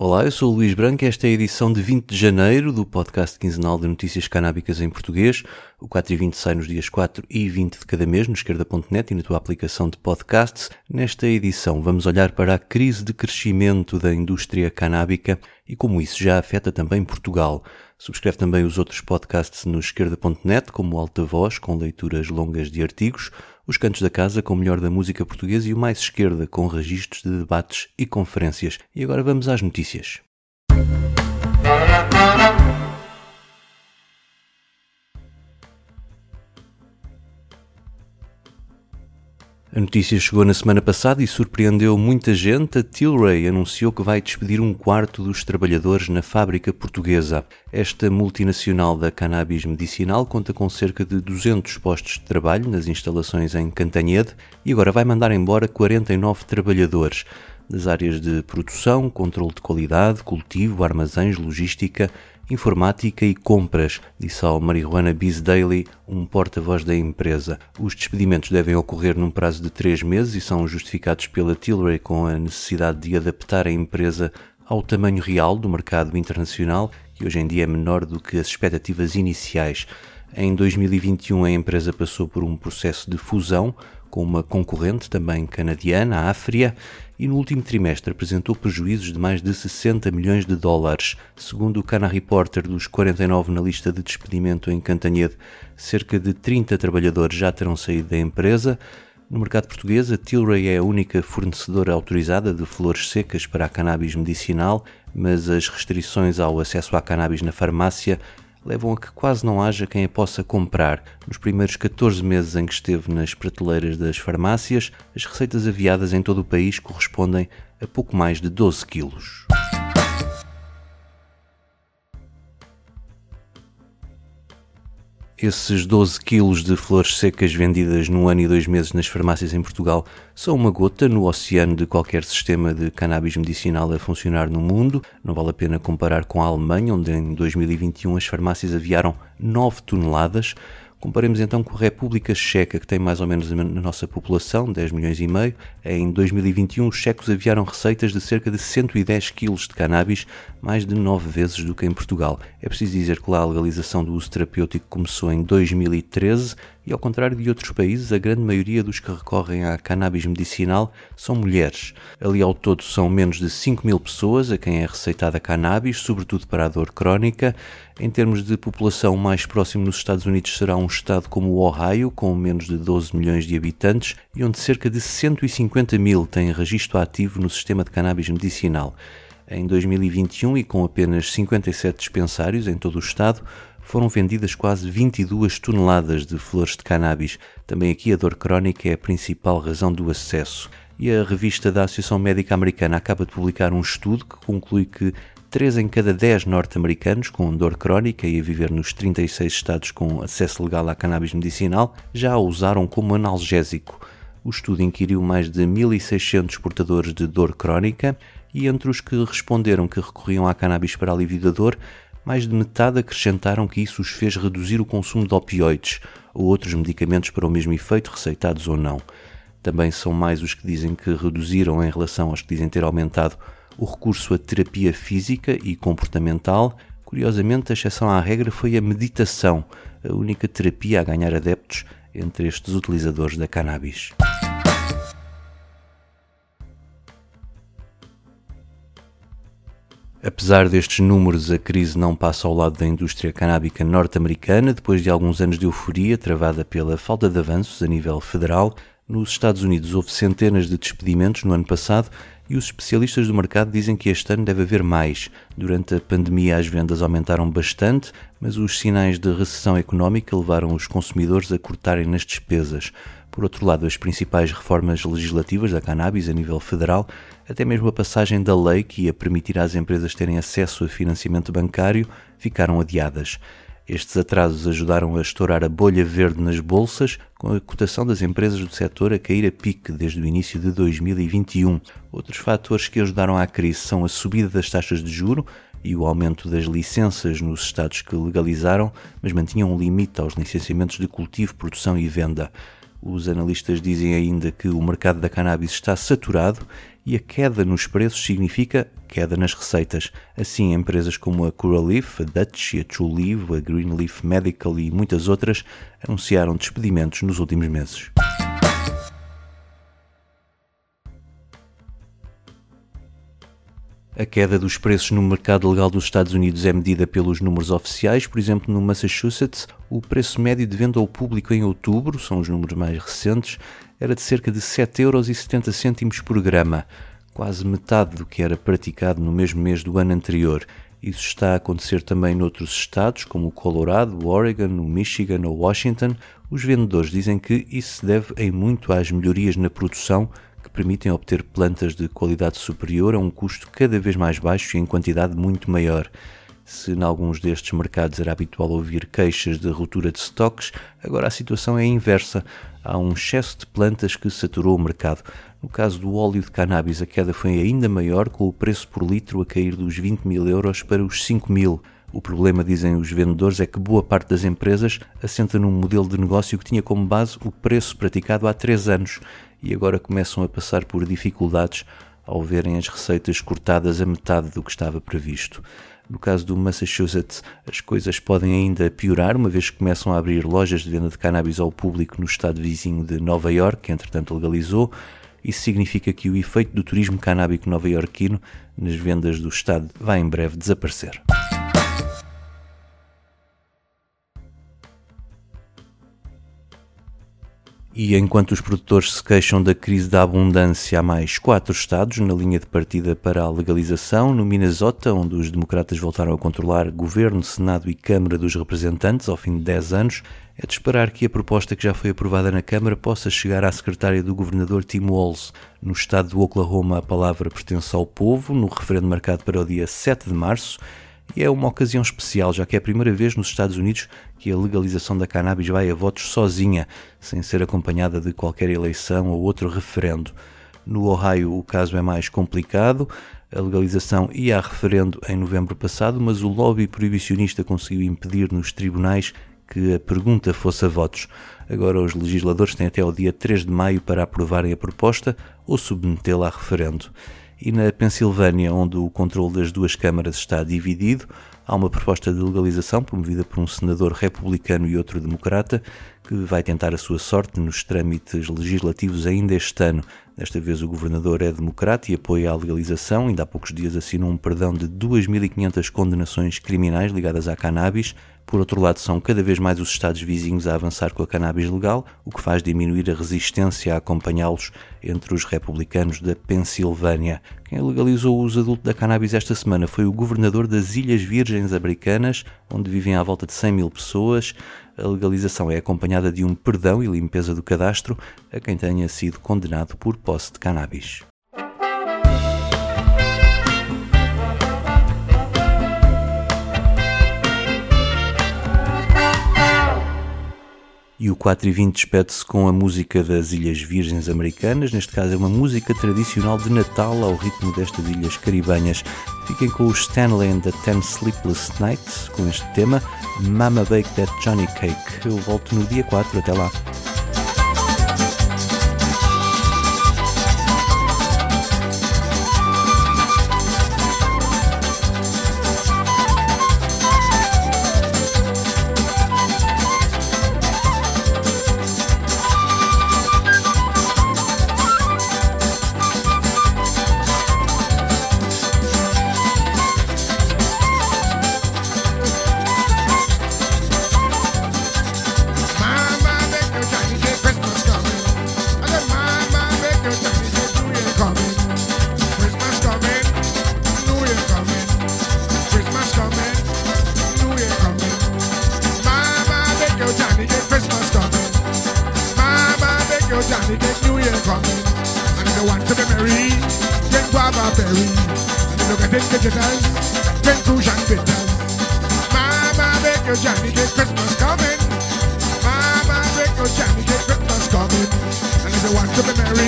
Olá, eu sou o Luís Branco esta é a edição de 20 de janeiro do podcast quinzenal de notícias canábicas em português. O 4 e 20 sai nos dias 4 e 20 de cada mês no esquerda.net e na tua aplicação de podcasts. Nesta edição vamos olhar para a crise de crescimento da indústria canábica e como isso já afeta também Portugal. Subscreve também os outros podcasts no esquerda.net, como Alta Voz, com leituras longas de artigos, os Cantos da Casa, com o melhor da música portuguesa e o Mais Esquerda, com registros de debates e conferências. E agora vamos às notícias. A notícia chegou na semana passada e surpreendeu muita gente. A Tilray anunciou que vai despedir um quarto dos trabalhadores na fábrica portuguesa. Esta multinacional da cannabis medicinal conta com cerca de 200 postos de trabalho nas instalações em Cantanhede e agora vai mandar embora 49 trabalhadores das áreas de produção, controle de qualidade, cultivo, armazéns, logística informática e compras, disse ao Marihuana Biz Daily um porta-voz da empresa. Os despedimentos devem ocorrer num prazo de três meses e são justificados pela Tilray com a necessidade de adaptar a empresa ao tamanho real do mercado internacional, que hoje em dia é menor do que as expectativas iniciais. Em 2021, a empresa passou por um processo de fusão com uma concorrente também canadiana, a Afria, e no último trimestre apresentou prejuízos de mais de 60 milhões de dólares. Segundo o Cana Reporter, dos 49 na lista de despedimento em Cantanhede, cerca de 30 trabalhadores já terão saído da empresa. No mercado português, a Tilray é a única fornecedora autorizada de flores secas para a cannabis medicinal, mas as restrições ao acesso à cannabis na farmácia levam a que quase não haja quem a possa comprar. Nos primeiros 14 meses em que esteve nas prateleiras das farmácias, as receitas aviadas em todo o país correspondem a pouco mais de 12 quilos. Esses 12 quilos de flores secas vendidas num ano e dois meses nas farmácias em Portugal são uma gota no oceano de qualquer sistema de cannabis medicinal a funcionar no mundo. Não vale a pena comparar com a Alemanha, onde em 2021 as farmácias aviaram 9 toneladas. Comparemos então com a República Checa, que tem mais ou menos a nossa população, 10 milhões e meio. Em 2021, os checos aviaram receitas de cerca de 110 quilos de cannabis, mais de 9 vezes do que em Portugal. É preciso dizer que lá a legalização do uso terapêutico começou em 2013 e, ao contrário de outros países, a grande maioria dos que recorrem à cannabis medicinal são mulheres. Ali ao todo são menos de 5 mil pessoas a quem é receitada cannabis, sobretudo para a dor crónica. Em termos de população, mais próximo nos Estados Unidos será um estado como o Ohio, com menos de 12 milhões de habitantes, e onde cerca de 150 mil têm registro ativo no sistema de cannabis medicinal. Em 2021, e com apenas 57 dispensários em todo o estado, foram vendidas quase 22 toneladas de flores de cannabis. Também aqui a dor crónica é a principal razão do acesso. E a revista da Associação Médica Americana acaba de publicar um estudo que conclui que 3 em cada 10 norte-americanos com dor crónica e a viver nos 36 estados com acesso legal à cannabis medicinal já a usaram como analgésico. O estudo inquiriu mais de 1.600 portadores de dor crónica e entre os que responderam que recorriam à cannabis para alívio da dor, mais de metade acrescentaram que isso os fez reduzir o consumo de opioides ou outros medicamentos para o mesmo efeito, receitados ou não. Também são mais os que dizem que reduziram em relação aos que dizem ter aumentado o recurso à terapia física e comportamental. Curiosamente, a exceção à regra foi a meditação, a única terapia a ganhar adeptos entre estes utilizadores da cannabis. Apesar destes números, a crise não passa ao lado da indústria canábica norte-americana, depois de alguns anos de euforia travada pela falta de avanços a nível federal. Nos Estados Unidos houve centenas de despedimentos no ano passado e os especialistas do mercado dizem que este ano deve haver mais. Durante a pandemia, as vendas aumentaram bastante, mas os sinais de recessão económica levaram os consumidores a cortarem nas despesas. Por outro lado, as principais reformas legislativas da cannabis a nível federal, até mesmo a passagem da lei que ia permitir às empresas terem acesso a financiamento bancário, ficaram adiadas. Estes atrasos ajudaram a estourar a bolha verde nas bolsas, com a cotação das empresas do setor a cair a pique desde o início de 2021. Outros fatores que ajudaram à crise são a subida das taxas de juro e o aumento das licenças nos estados que legalizaram, mas mantinham um limite aos licenciamentos de cultivo, produção e venda. Os analistas dizem ainda que o mercado da cannabis está saturado e a queda nos preços significa queda nas receitas. Assim, empresas como a Curaleaf, a Dutch, a Trulieve, a Greenleaf Medical e muitas outras anunciaram despedimentos nos últimos meses. A queda dos preços no mercado legal dos Estados Unidos é medida pelos números oficiais. Por exemplo, no Massachusetts, o preço médio de venda ao público em outubro, são os números mais recentes, era de cerca de 7,70 euros por grama, quase metade do que era praticado no mesmo mês do ano anterior. Isso está a acontecer também noutros estados, como o Colorado, o Oregon, o Michigan ou Washington. Os vendedores dizem que isso se deve em muito às melhorias na produção que permitem obter plantas de qualidade superior a um custo cada vez mais baixo e em quantidade muito maior. Se em alguns destes mercados era habitual ouvir queixas de ruptura de estoques, agora a situação é inversa. Há um excesso de plantas que saturou o mercado. No caso do óleo de cannabis, a queda foi ainda maior, com o preço por litro a cair dos 20 mil euros para os 5 mil. O problema, dizem os vendedores, é que boa parte das empresas assenta num modelo de negócio que tinha como base o preço praticado há três anos e agora começam a passar por dificuldades ao verem as receitas cortadas a metade do que estava previsto. No caso do Massachusetts, as coisas podem ainda piorar, uma vez que começam a abrir lojas de venda de cannabis ao público no estado vizinho de Nova York, que entretanto legalizou. Isso significa que o efeito do turismo canábico nova-iorquino nas vendas do estado vai em breve desaparecer. E enquanto os produtores se queixam da crise da abundância, há mais quatro estados na linha de partida para a legalização. No Minnesota, onde os democratas voltaram a controlar governo, Senado e Câmara dos Representantes ao fim de 10 anos, é de esperar que a proposta que já foi aprovada na Câmara possa chegar à secretária do governador Tim Walz. No estado do Oklahoma, a palavra pertence ao povo, no referendo marcado para o dia 7 de março e é uma ocasião especial, já que é a primeira vez nos Estados Unidos que a legalização da cannabis vai a votos sozinha, sem ser acompanhada de qualquer eleição ou outro referendo. No Ohio, o caso é mais complicado. A legalização ia a referendo em novembro passado, mas o lobby proibicionista conseguiu impedir nos tribunais que a pergunta fosse a votos. Agora, os legisladores têm até o dia 3 de maio para aprovarem a proposta ou submetê-la a referendo. E na Pensilvânia, onde o controle das duas câmaras está dividido, há uma proposta de legalização promovida por um senador republicano e outro democrata que vai tentar a sua sorte nos trâmites legislativos ainda este ano. Desta vez o governador é democrata e apoia a legalização. Ainda há poucos dias assinou um perdão de 2.500 condenações criminais ligadas à cannabis, por outro lado, são cada vez mais os Estados vizinhos a avançar com a cannabis legal, o que faz diminuir a resistência a acompanhá-los entre os republicanos da Pensilvânia. Quem legalizou o uso adulto da cannabis esta semana foi o governador das Ilhas Virgens Americanas, onde vivem à volta de 100 mil pessoas. A legalização é acompanhada de um perdão e limpeza do cadastro a quem tenha sido condenado por posse de cannabis. E o 4 e 20 despede-se com a música das Ilhas Virgens Americanas, neste caso é uma música tradicional de Natal ao ritmo destas ilhas caribenhas. Fiquem com os Stanley and the Ten Sleepless Nights com este tema Mama Bake That Johnny Cake. Eu volto no dia 4, até lá. money take you hear from. And if you want to be merry, drink guava berry. And if you get indigenous, drink fusion bitters. Mama, make your Johnny get Christmas coming. Mama, make your Johnny get Christmas coming. And if you want to be merry,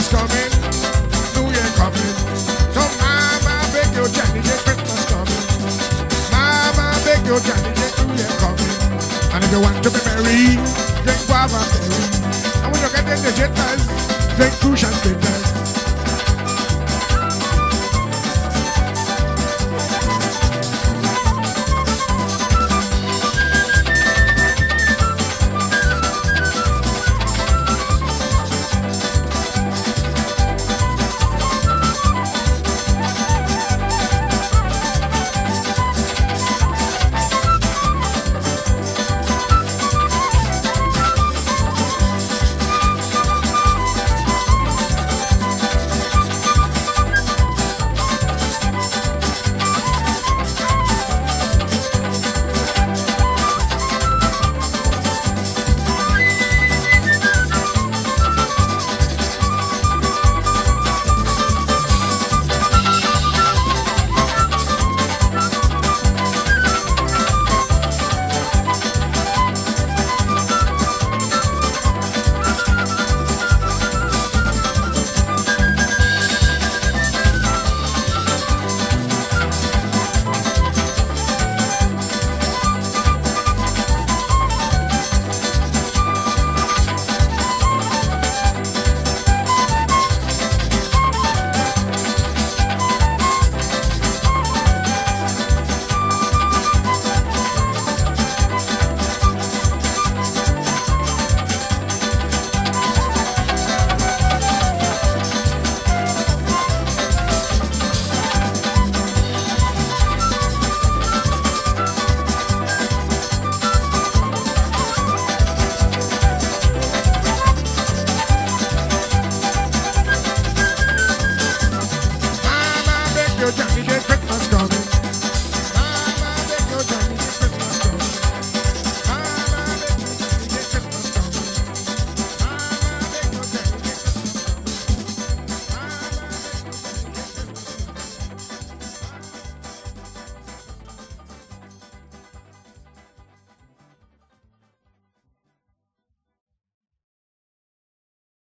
Christmas coming, New Year coming. So Mama, beg your Johnny, get Christmas coming. Mama, beg your Johnny, get New Year coming. And if you want to be merry, drink guava berry. And when you get in the jitters, drink crucial bitters. eu te vi.